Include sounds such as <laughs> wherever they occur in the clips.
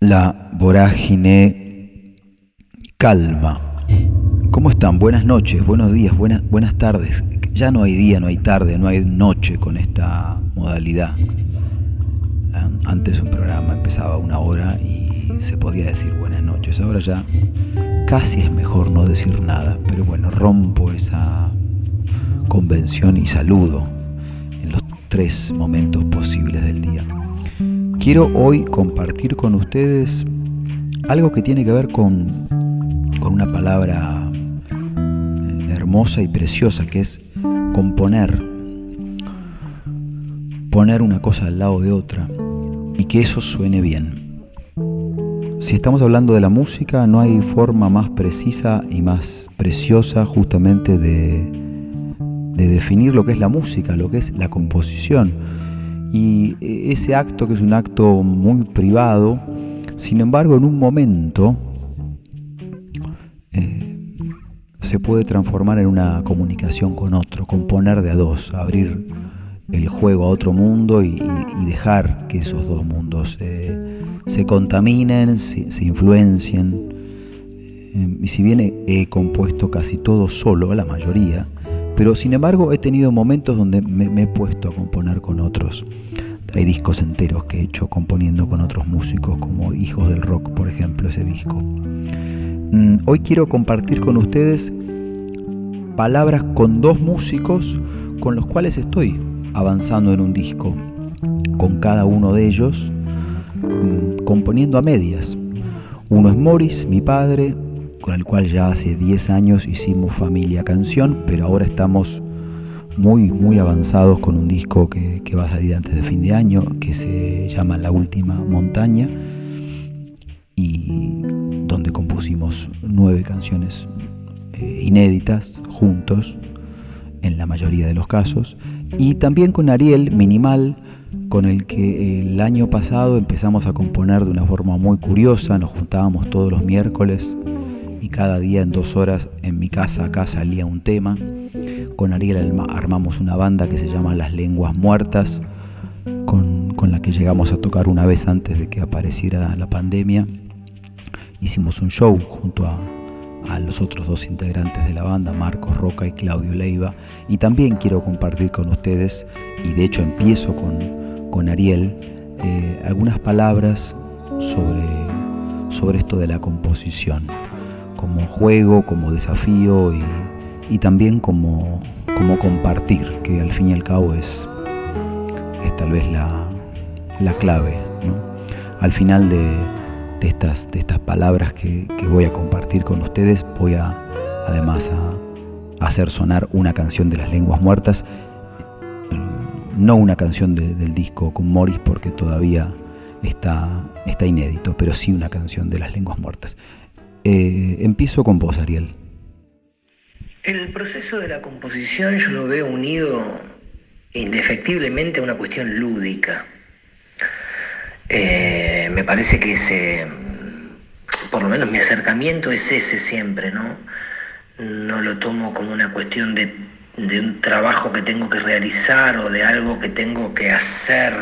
la vorágine calma. ¿Cómo están? Buenas noches, buenos días, buenas, buenas tardes. Ya no hay día, no hay tarde, no hay noche con esta modalidad. Antes un programa empezaba una hora y se podía decir buenas noches. Ahora ya casi es mejor no decir nada. Pero bueno, rompo esa convención y saludo en los tres momentos posibles del día. Quiero hoy compartir con ustedes algo que tiene que ver con, con una palabra eh, hermosa y preciosa que es componer. Poner una cosa al lado de otra y que eso suene bien. Si estamos hablando de la música, no hay forma más precisa y más preciosa justamente de, de definir lo que es la música, lo que es la composición y ese acto, que es un acto muy privado, sin embargo en un momento eh, se puede transformar en una comunicación con otro, componer de a dos, abrir el juego a otro mundo y, dejar que esos dos mundos se contaminen, se, influencien. Eh, y si bien he compuesto casi todo solo, la mayoría, pero sin embargo he tenido momentos donde me, he puesto a componer con otros. Hay discos enteros que he hecho componiendo con otros músicos, como Hijos del Rock, por ejemplo, ese disco. Mm, hoy quiero compartir con ustedes palabras con dos músicos con los cuales estoy avanzando en un disco, con cada uno de ellos mm, componiendo a medias. Uno es Morris, mi padre, con el cual ya hace 10 años hicimos Familia Canción, pero ahora estamos muy, muy avanzados con un disco que, va a salir antes de fin de año, que se llama La Última Montaña, y donde compusimos nueve canciones eh, inéditas juntos, en la mayoría de los casos, y también con Ariel Minimal, con el que el año pasado empezamos a componer de una forma muy curiosa, nos juntábamos todos los miércoles y cada día en dos horas en mi casa acá salía un tema. Con Ariel armamos una banda que se llama Las Lenguas Muertas, con, con la que llegamos a tocar una vez antes de que apareciera la pandemia. Hicimos un show junto a, a los otros dos integrantes de la banda, Marcos Roca y Claudio Leiva. Y también quiero compartir con ustedes, y de hecho empiezo con, con Ariel, eh, algunas palabras sobre, sobre esto de la composición como juego, como desafío y, también como, compartir, que al fin y al cabo es, tal vez la, clave. Al final de, estas, palabras que, voy a compartir con ustedes, voy a además a, hacer sonar una canción de las lenguas muertas, no una canción del disco con Morris porque todavía está inédito, pero sí una canción de las lenguas muertas. Eh, empiezo con vos, Ariel. El proceso de la composición yo lo veo unido indefectiblemente a una cuestión lúdica. Eh, me parece que ese, por lo menos mi acercamiento es ese siempre, ¿no? No lo tomo como una cuestión de, de un trabajo que tengo que realizar o de algo que tengo que hacer,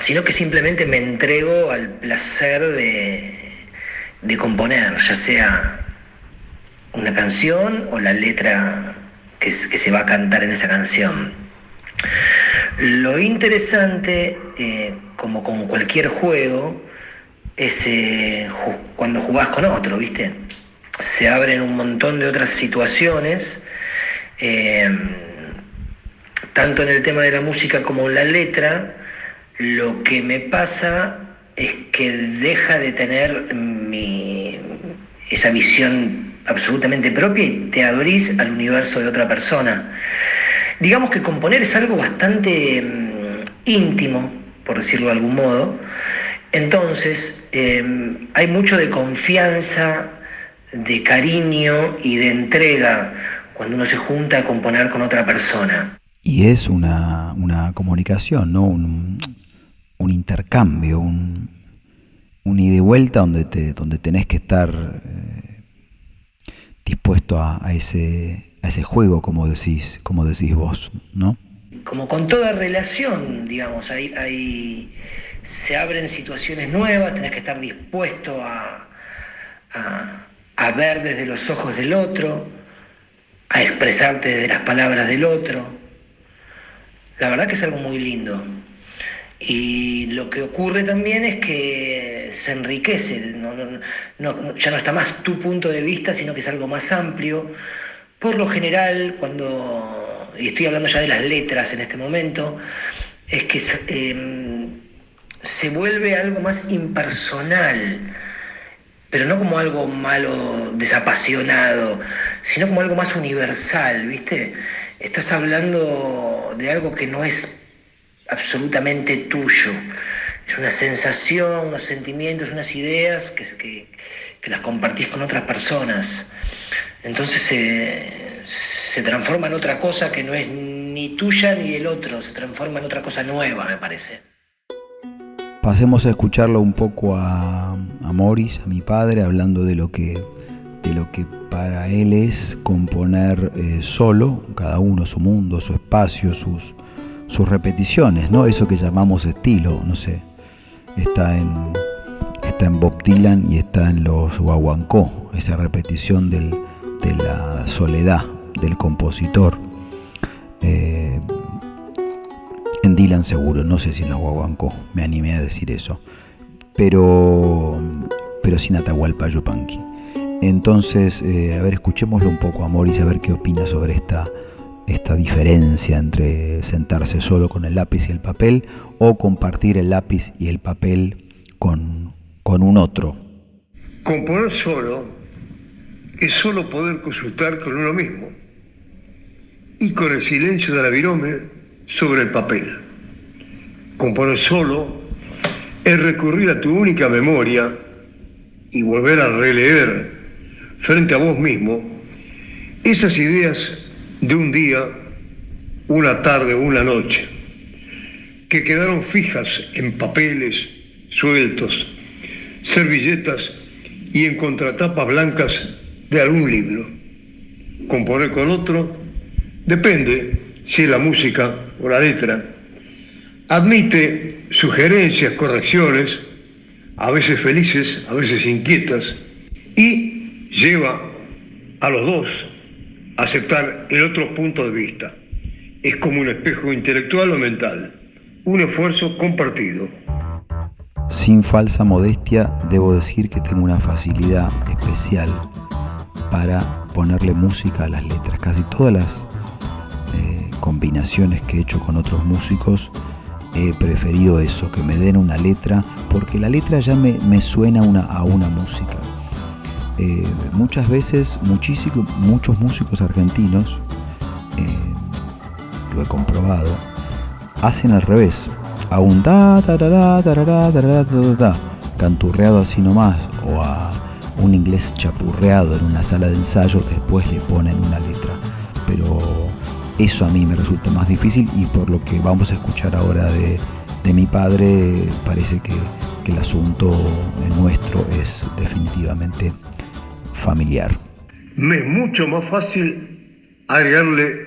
sino que simplemente me entrego al placer de, de componer, ya sea una canción o la letra que, se va a cantar en esa canción. Lo interesante, eh, como con cualquier juego, es eh, cuando jugás con otro, ¿viste? Se abren un montón de otras situaciones, eh, tanto en el tema de la música como en la letra. Lo que me pasa es que deja de tener mi, esa visión absolutamente propia y te abrís al universo de otra persona. Digamos que componer es algo bastante mm, íntimo, por decirlo de algún modo. Entonces, em, hay mucho de confianza, de cariño y de entrega cuando uno se junta a componer con otra persona. Y es una, comunicación, ¿no? Un, un intercambio, un, un ida y vuelta donde, te, donde tenés que estar eh, dispuesto a, ese, a ese juego, como decís, como decís vos, ¿no? Como con toda relación, digamos, hay, hay se abren situaciones nuevas, tenés que estar dispuesto a, a, ver desde los ojos del otro, a expresarte desde las palabras del otro. La verdad que es algo muy lindo. Y lo que ocurre también es que se enriquece, ya no está más tu punto de vista, sino que es algo más amplio. Por lo general, cuando, y estoy hablando ya de las letras en este momento, es que em, se vuelve algo más impersonal, pero no como algo malo, desapasionado, sino como algo más universal, ¿viste? Estás hablando de algo que no es absolutamente tuyo. Es una sensación, unos sentimientos, unas ideas que, las compartís con otras personas. Entonces se, se transforma en otra cosa que no es ni tuya ni del otro, se transforma en otra cosa nueva, me parece. Pasemos a escucharlo un poco a, a Morris, a mi padre, hablando de lo que, de lo que para él es componer eh, solo, cada uno su mundo, su espacio, sus, sus repeticiones, ¿no? Eso que llamamos estilo, no sé. Está en, está en Bob Dylan y está en los Guaguancó, esa repetición de la soledad del compositor. Eh, en Dylan seguro, no sé si en los Guaguancó, me animé a decir eso. Pero, pero sin Atahualpa Yupanqui. Entonces, eh, a ver, escuchémoslo un poco a Morris, a ver qué opina sobre esta esta diferencia entre sentarse solo con el lápiz y el papel o compartir el lápiz y el papel con, con un otro. Componer solo es solo poder consultar con uno mismo y con el silencio de la virome sobre el papel. Componer solo es recurrir a tu única memoria y volver a releer frente a vos mismo esas ideas de un día, una tarde o una noche, que quedaron fijas en papeles sueltos, servilletas y en contratapas blancas de algún libro. Componer con otro depende si la música o la letra. Admite sugerencias, correcciones, a veces felices, a veces inquietas, y lleva a los dos aceptar el otro punto de vista. Es como un espejo intelectual o mental, un esfuerzo compartido. Sin falsa modestia, debo decir que tengo una facilidad especial para ponerle música a las letras. Casi todas las eh, combinaciones que he hecho con otros músicos he preferido eso, que me den una letra, porque la letra ya me, suena una, a una música. Eh, muchas veces muchos músicos argentinos, eh, lo he comprobado, hacen al revés. A un da, canturreado así nomás, o a un inglés chapurreado en una sala de ensayo, después le ponen una letra. Pero eso a mí me resulta más difícil y por lo que vamos a escuchar ahora de, mi padre, parece que el asunto nuestro es definitivamente familiar. Me es mucho más fácil agregarle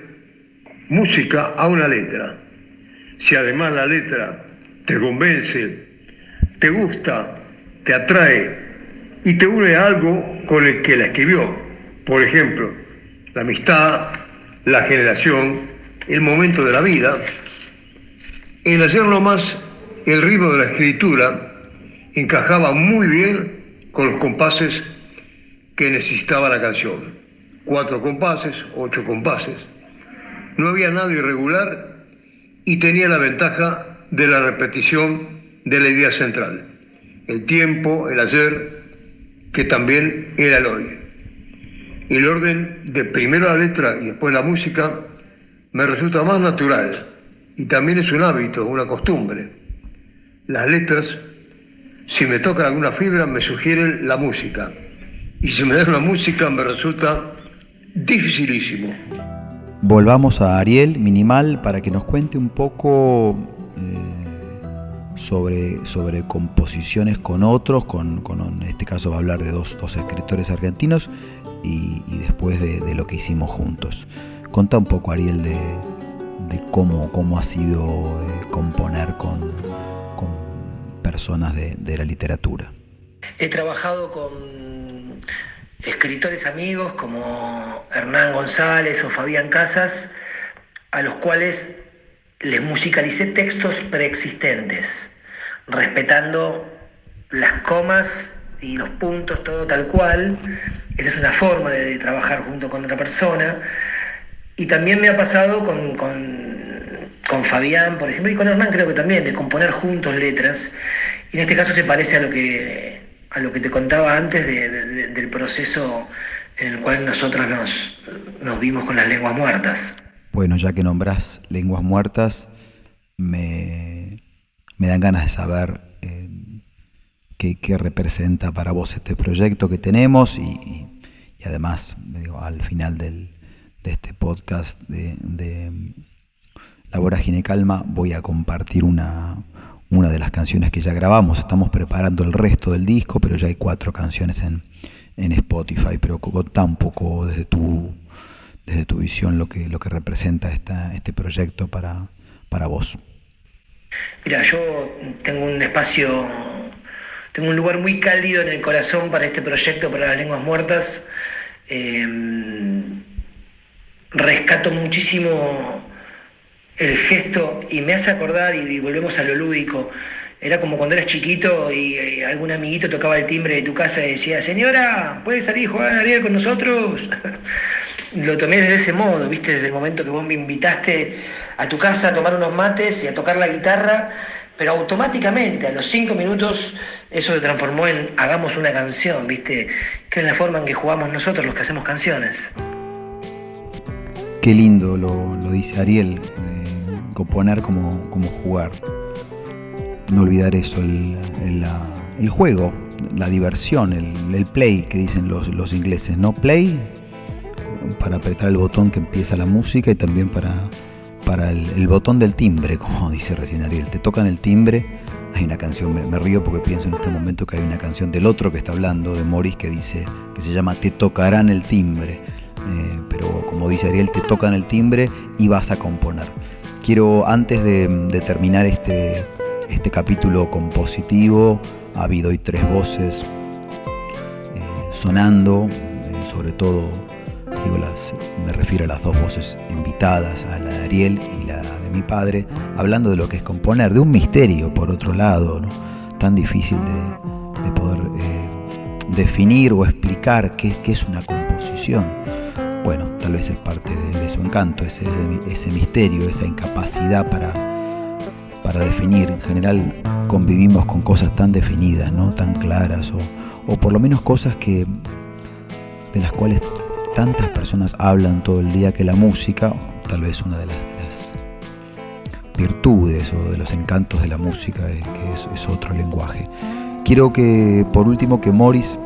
música a una letra. Si además la letra te convence, te gusta, te atrae y te une a algo con el que la escribió. Por ejemplo, la amistad, la generación, el momento de la vida. En ayer nomás, el ritmo de la escritura encajaba muy bien con los compases que necesitaba la canción. Cuatro compases, ocho compases. No había nada irregular y tenía la ventaja de la repetición de la idea central. El tiempo, el ayer, que también era el hoy. El orden de primero la letra y después la música me resulta más natural y también es un hábito, una costumbre. Las letras, si me tocan alguna fibra, me sugieren la música y si me das la música me resulta dificilísimo. Volvamos a Ariel Minimal para que nos cuente un poco eh, sobre, sobre composiciones con otros, con, en este caso va a hablar de dos, escritores argentinos y, después de, lo que hicimos juntos. Conta un poco Ariel de, cómo, cómo ha sido eh, componer con, personas de, de la literatura. He trabajado con escritores amigos como Hernán González o Fabián Casas, a los cuales les musicalicé textos preexistentes, respetando las comas y los puntos, todo tal cual. Esa es una forma de, trabajar junto con otra persona. Y también me ha pasado con, con, Fabián, por ejemplo, y con Hernán creo que también, de componer juntos letras. Y en este caso se parece a lo que, a lo que te contaba antes del proceso en el cual nosotros nos, nos vimos con las lenguas muertas. Bueno, ya que nombras lenguas muertas, me, me dan ganas de saber eh, qué, representa para vos este proyecto que tenemos y, además, digo, al final del, de este podcast de, de La Vorágine Calma voy a compartir una, una de las canciones que ya grabamos. Estamos preparando el resto del disco, pero ya hay cuatro canciones en, en Spotify. Pero contá un poco desde tu, desde tu visión lo que, lo que representa esta, este proyecto para, para vos. Mira, yo tengo un espacio tengo un lugar muy cálido en el corazón para este proyecto, para las lenguas muertas. Em, rescato muchísimo el gesto y me hace acordar, y, volvemos a lo lúdico, era como cuando eras chiquito y, algún amiguito tocaba el timbre de tu casa y decía, señora, ¿puede salir a jugar a con nosotros? <laughs> lo tomé desde ese modo, ¿viste? Desde el momento que vos me invitaste a tu casa a tomar unos mates y a tocar la guitarra pero automáticamente a los cinco minutos eso se transformó en hagamos una canción, ¿viste? Que es la forma en que jugamos nosotros los que hacemos canciones. Qué lindo lo, dice Ariel, eh, componer como, como, jugar. No olvidar eso, el, juego, la diversión, el, play que dicen los, los ingleses, ¿no? Play para apretar el botón que empieza la música y también para para el, botón del timbre, <laughs> como dice recién Ariel. Te tocan el timbre. Hay una canción, me, río porque pienso en este momento que hay una canción del otro que está hablando, de Morris, que dice, que se llama Te tocarán el timbre. Eh, pero como dice Ariel, te tocan el timbre y vas a componer. Quiero, antes de, terminar este, este capítulo compositivo, ha habido hoy tres voces eh, sonando, eh, sobre todo digo las, me refiero a las dos voces invitadas, a la de Ariel y la de mi padre, hablando de lo que es componer, de un misterio por otro lado, ¿no? tan difícil de, poder definir o explicar qué, es una composición. Bueno, tal vez es parte de, su encanto, ese, misterio, esa incapacidad para, para definir. En general convivimos con cosas tan definidas, ¿no? tan claras, o, por lo menos cosas que, de las cuales tantas personas hablan todo el día que la música, tal vez una de las, virtudes o de los encantos de la música es que es, otro lenguaje. Quiero que, por último, que Morris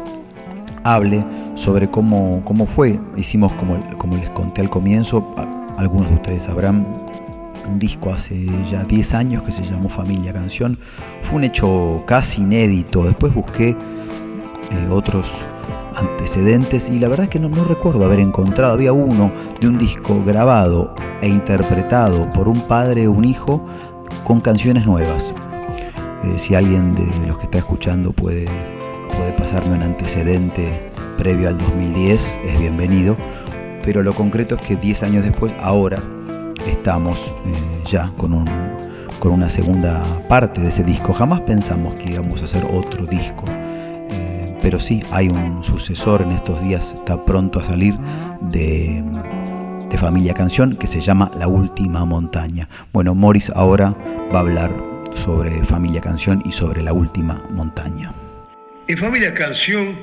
hable sobre cómo, cómo fue. Hicimos, como, como les conté al comienzo, algunos de ustedes sabrán, un disco hace ya 10 años que se llamó Familia Canción. Fue un hecho casi inédito. Después busqué eh, otros antecedentes y la verdad es que no, recuerdo haber encontrado, había uno de un disco grabado e interpretado por un padre o un hijo con canciones nuevas. Eh, si alguien de los que está escuchando puede, puede pasarme un antecedente previo al 2010, es bienvenido, pero lo concreto es que 10 años después, ahora estamos eh, ya con, un, con una segunda parte de ese disco. Jamás pensamos que íbamos a hacer otro disco pero sí hay un sucesor en estos días, está pronto a salir de, Familia Canción que se llama La Última Montaña. Bueno, Morris ahora va a hablar sobre Familia Canción y sobre La Última Montaña. En Familia Canción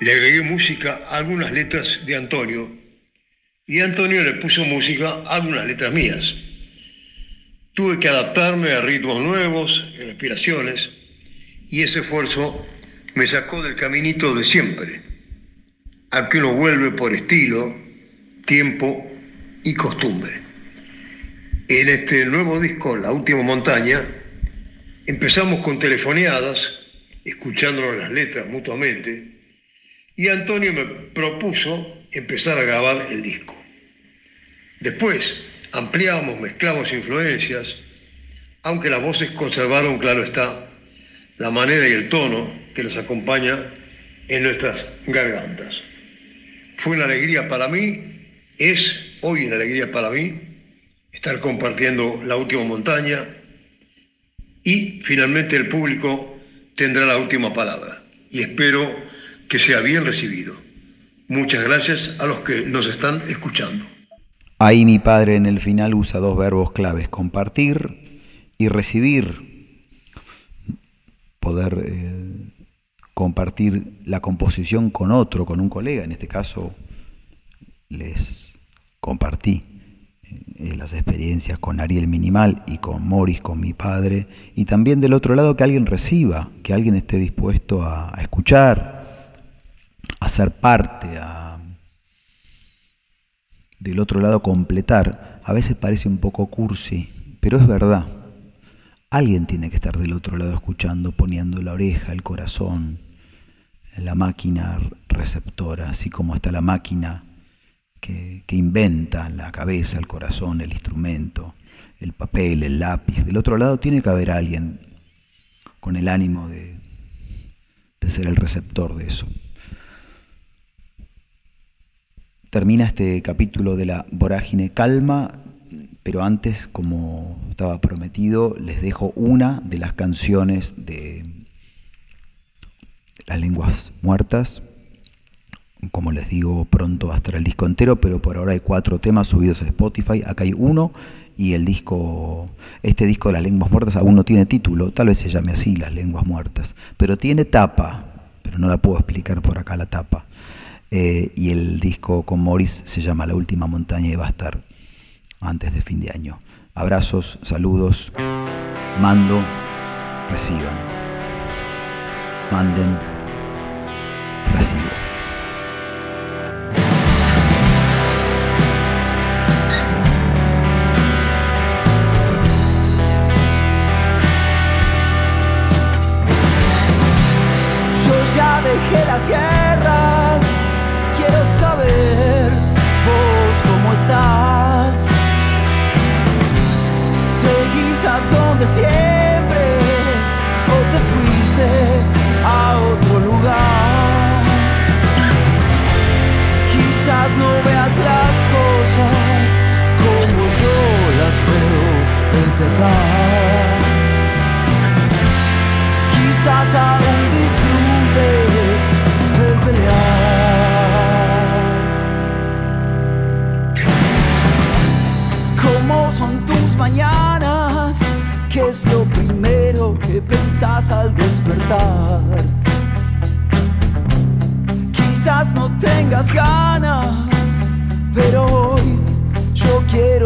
le agregué música a algunas letras de Antonio y Antonio le puso música a algunas letras mías. Tuve que adaptarme a ritmos nuevos, respiraciones, y ese esfuerzo me sacó del caminito de siempre, al que uno vuelve por estilo, tiempo y costumbre. En este nuevo disco, La Última Montaña, empezamos con telefoneadas, escuchándonos las letras mutuamente, y Antonio me propuso empezar a grabar el disco. Después ampliamos, mezclamos influencias, aunque las voces conservaron, claro está, la manera y el tono que los acompaña en nuestras gargantas. Fue una alegría para mí, es hoy una alegría para mí estar compartiendo la última montaña y finalmente el público tendrá la última palabra y espero que sea bien recibido. Muchas gracias a los que nos están escuchando. Ahí mi padre en el final usa dos verbos claves, compartir y recibir. Poder eh, compartir la composición con otro, con un colega. En este caso les compartí eh, las experiencias con Ariel Minimal y con Morris, con mi padre, y también del otro lado que alguien reciba, que alguien esté dispuesto a, escuchar, a ser parte, a del otro lado completar. A veces parece un poco cursi, pero es verdad. Alguien tiene que estar del otro lado escuchando, poniendo la oreja, el corazón, la máquina receptora, así como está la máquina que, inventa la cabeza, el corazón, el instrumento, el papel, el lápiz. Del otro lado tiene que haber alguien con el ánimo de, de ser el receptor de eso. Termina este capítulo de la vorágine calma, pero antes, como estaba prometido, les dejo una de las canciones de las lenguas muertas como les digo, pronto va a estar el disco entero, pero por ahora hay cuatro temas subidos a Spotify. Acá hay uno y el disco, este disco de las lenguas muertas aún no tiene título, tal vez se llame así, las lenguas muertas, pero tiene tapa, pero no la puedo explicar por acá la tapa. Eh, y el disco con Morris se llama La Última Montaña y va a estar antes de fin de año. Abrazos, saludos, mando, reciban. Manden, reciban.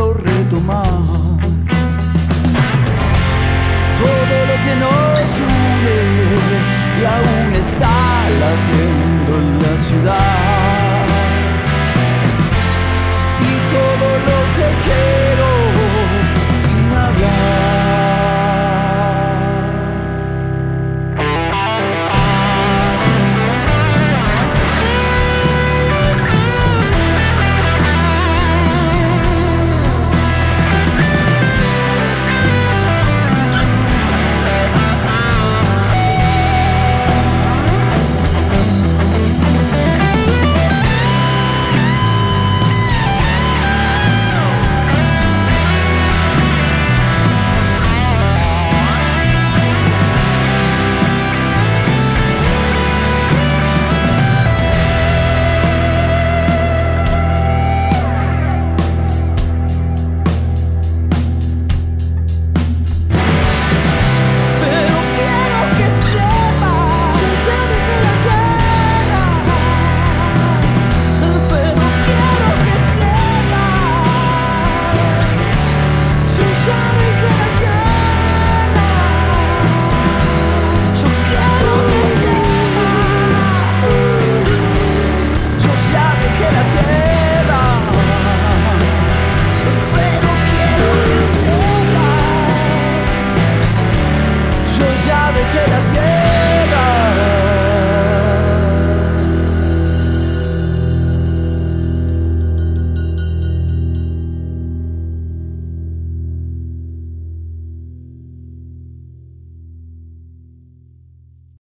quiero retomar. Todo lo que nos une y aún está latiendo en la ciudad.